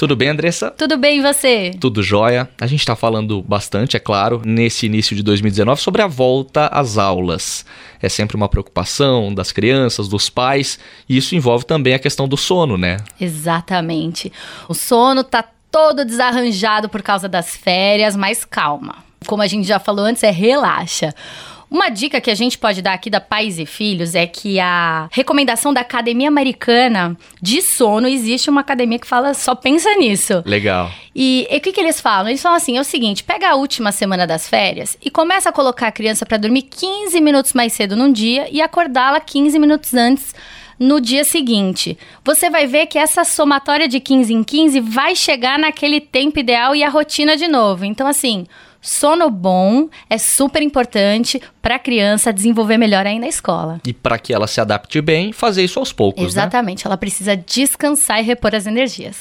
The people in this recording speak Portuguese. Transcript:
Tudo bem, Andressa? Tudo bem e você? Tudo jóia. A gente está falando bastante, é claro, nesse início de 2019 sobre a volta às aulas. É sempre uma preocupação das crianças, dos pais, e isso envolve também a questão do sono, né? Exatamente. O sono tá todo desarranjado por causa das férias, mas calma. Como a gente já falou antes, é relaxa. Uma dica que a gente pode dar aqui da Pais e Filhos é que a recomendação da Academia Americana de Sono, existe uma academia que fala só pensa nisso. Legal. E o que, que eles falam? Eles falam assim: é o seguinte, pega a última semana das férias e começa a colocar a criança para dormir 15 minutos mais cedo num dia e acordá-la 15 minutos antes no dia seguinte. Você vai ver que essa somatória de 15 em 15 vai chegar naquele tempo ideal e a rotina de novo. Então, assim, Sono bom é super importante para a criança desenvolver melhor aí na escola. E para que ela se adapte bem, fazer isso aos poucos, Exatamente, né? ela precisa descansar e repor as energias.